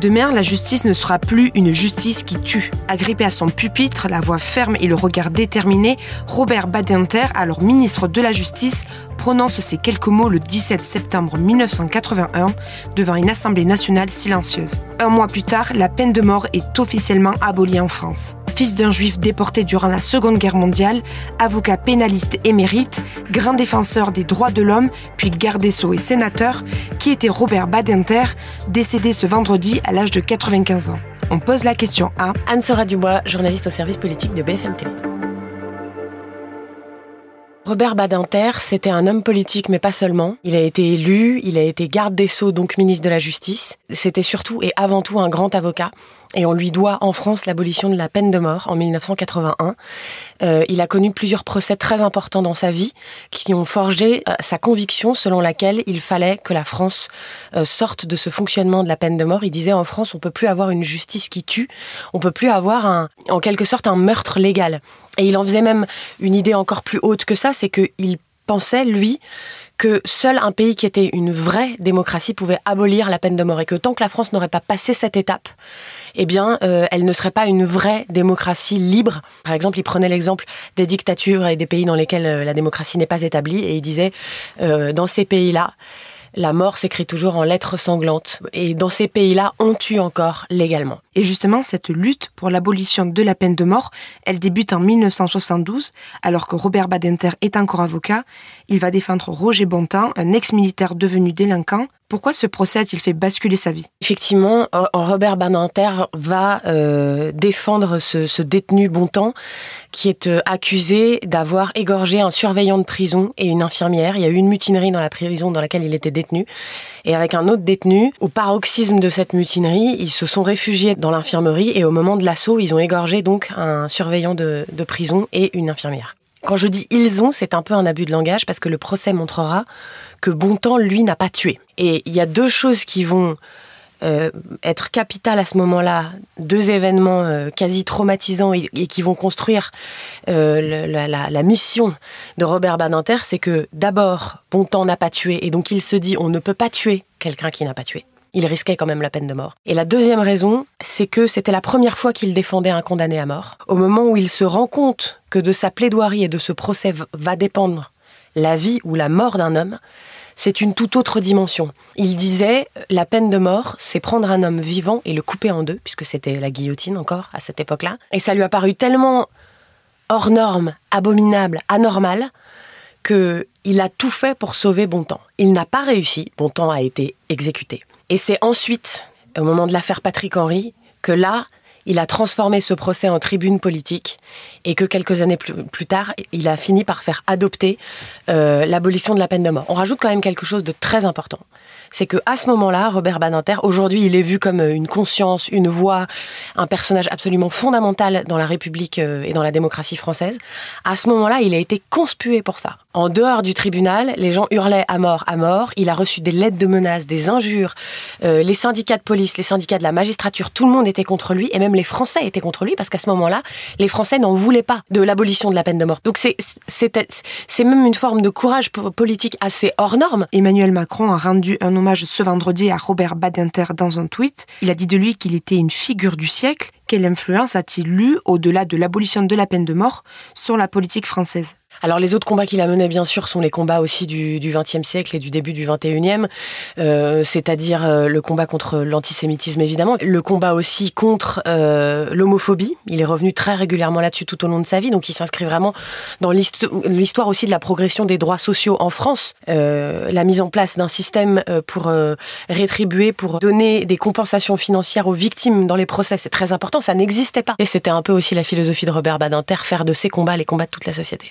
Demain, la justice ne sera plus une justice qui tue. Agrippé à son pupitre, la voix ferme et le regard déterminé, Robert Badinter, alors ministre de la Justice, prononce ces quelques mots le 17 septembre 1981 devant une Assemblée nationale silencieuse. Un mois plus tard, la peine de mort est officiellement abolie en France. Fils d'un juif déporté durant la Seconde Guerre mondiale, avocat pénaliste émérite, grand défenseur des droits de l'homme, puis garde des Sceaux et sénateur, qui était Robert Badinter, décédé ce vendredi à l'âge de 95 ans. On pose la question à Anne-Sora Dubois, journaliste au service politique de BFM TV. Robert Badinter, c'était un homme politique, mais pas seulement. Il a été élu, il a été garde des Sceaux, donc ministre de la Justice. C'était surtout et avant tout un grand avocat et on lui doit en France l'abolition de la peine de mort en 1981. Euh, il a connu plusieurs procès très importants dans sa vie qui ont forgé euh, sa conviction selon laquelle il fallait que la France euh, sorte de ce fonctionnement de la peine de mort. Il disait en France on peut plus avoir une justice qui tue, on peut plus avoir un, en quelque sorte un meurtre légal. Et il en faisait même une idée encore plus haute que ça, c'est qu'il pensait lui que seul un pays qui était une vraie démocratie pouvait abolir la peine de mort et que tant que la France n'aurait pas passé cette étape, eh bien, euh, elle ne serait pas une vraie démocratie libre. Par exemple, il prenait l'exemple des dictatures et des pays dans lesquels euh, la démocratie n'est pas établie et il disait, euh, dans ces pays-là, la mort s'écrit toujours en lettres sanglantes. Et dans ces pays-là, on tue encore légalement. Et justement, cette lutte pour l'abolition de la peine de mort, elle débute en 1972, alors que Robert Badinter est encore avocat. Il va défendre Roger Bontemps, un ex-militaire devenu délinquant, pourquoi ce procès a-t-il fait basculer sa vie? Effectivement, Robert Badinter va euh, défendre ce, détenu Bontemps qui est euh, accusé d'avoir égorgé un surveillant de prison et une infirmière. Il y a eu une mutinerie dans la prison dans laquelle il était détenu. Et avec un autre détenu, au paroxysme de cette mutinerie, ils se sont réfugiés dans l'infirmerie et au moment de l'assaut, ils ont égorgé donc un surveillant de prison et une infirmière. Quand je dis ils ont, c'est un peu un abus de langage parce que le procès montrera que Bontemps, lui, n'a pas tué. Et il y a deux choses qui vont euh, être capitales à ce moment-là, deux événements euh, quasi traumatisants et, qui vont construire euh, la, mission de Robert Badinter, c'est que d'abord, Bontemps n'a pas tué et donc il se dit on ne peut pas tuer quelqu'un qui n'a pas tué il risquait quand même la peine de mort. Et la deuxième raison, c'est que c'était la première fois qu'il défendait un condamné à mort. Au moment où il se rend compte que de sa plaidoirie et de ce procès va dépendre la vie ou la mort d'un homme, c'est une toute autre dimension. Il disait, la peine de mort, c'est prendre un homme vivant et le couper en deux, puisque c'était la guillotine encore à cette époque-là. Et ça lui a paru tellement hors norme, abominable, anormal, qu'il a tout fait pour sauver Bontemps. Il n'a pas réussi, Bontemps a été exécuté. Et c'est ensuite, au moment de l'affaire Patrick Henry, que là, il a transformé ce procès en tribune politique et que quelques années plus, tard, il a fini par faire adopter euh, l'abolition de la peine de mort. On rajoute quand même quelque chose de très important c'est que à ce moment-là, Robert Badinter, aujourd'hui, il est vu comme euh, une conscience, une voix, un personnage absolument fondamental dans la République euh, et dans la démocratie française. À ce moment-là, il a été conspué pour ça. En dehors du tribunal, les gens hurlaient à mort, à mort. Il a reçu des lettres de menaces, des injures. Euh, les syndicats de police, les syndicats de la magistrature, tout le monde était contre lui, et même les Français étaient contre lui, parce qu'à ce moment-là, les Français n'en voulaient pas de l'abolition de la peine de mort. Donc c'est même une forme de courage politique assez hors norme. Emmanuel Macron a rendu un hommage ce vendredi à Robert Badinter dans un tweet. Il a dit de lui qu'il était une figure du siècle. Quelle influence a-t-il eu, au-delà de l'abolition de la peine de mort, sur la politique française? Alors les autres combats qu'il a menés, bien sûr, sont les combats aussi du XXe siècle et du début du XXIe, euh, c'est-à-dire euh, le combat contre l'antisémitisme, évidemment, le combat aussi contre euh, l'homophobie. Il est revenu très régulièrement là-dessus tout au long de sa vie, donc il s'inscrit vraiment dans l'histoire aussi de la progression des droits sociaux en France, la mise en place d'un système pour rétribuer, pour donner des compensations financières aux victimes dans les procès, c'est très important, ça n'existait pas. Et c'était un peu aussi la philosophie de Robert Badinter, faire de ces combats les combats de toute la société.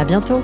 À bientôt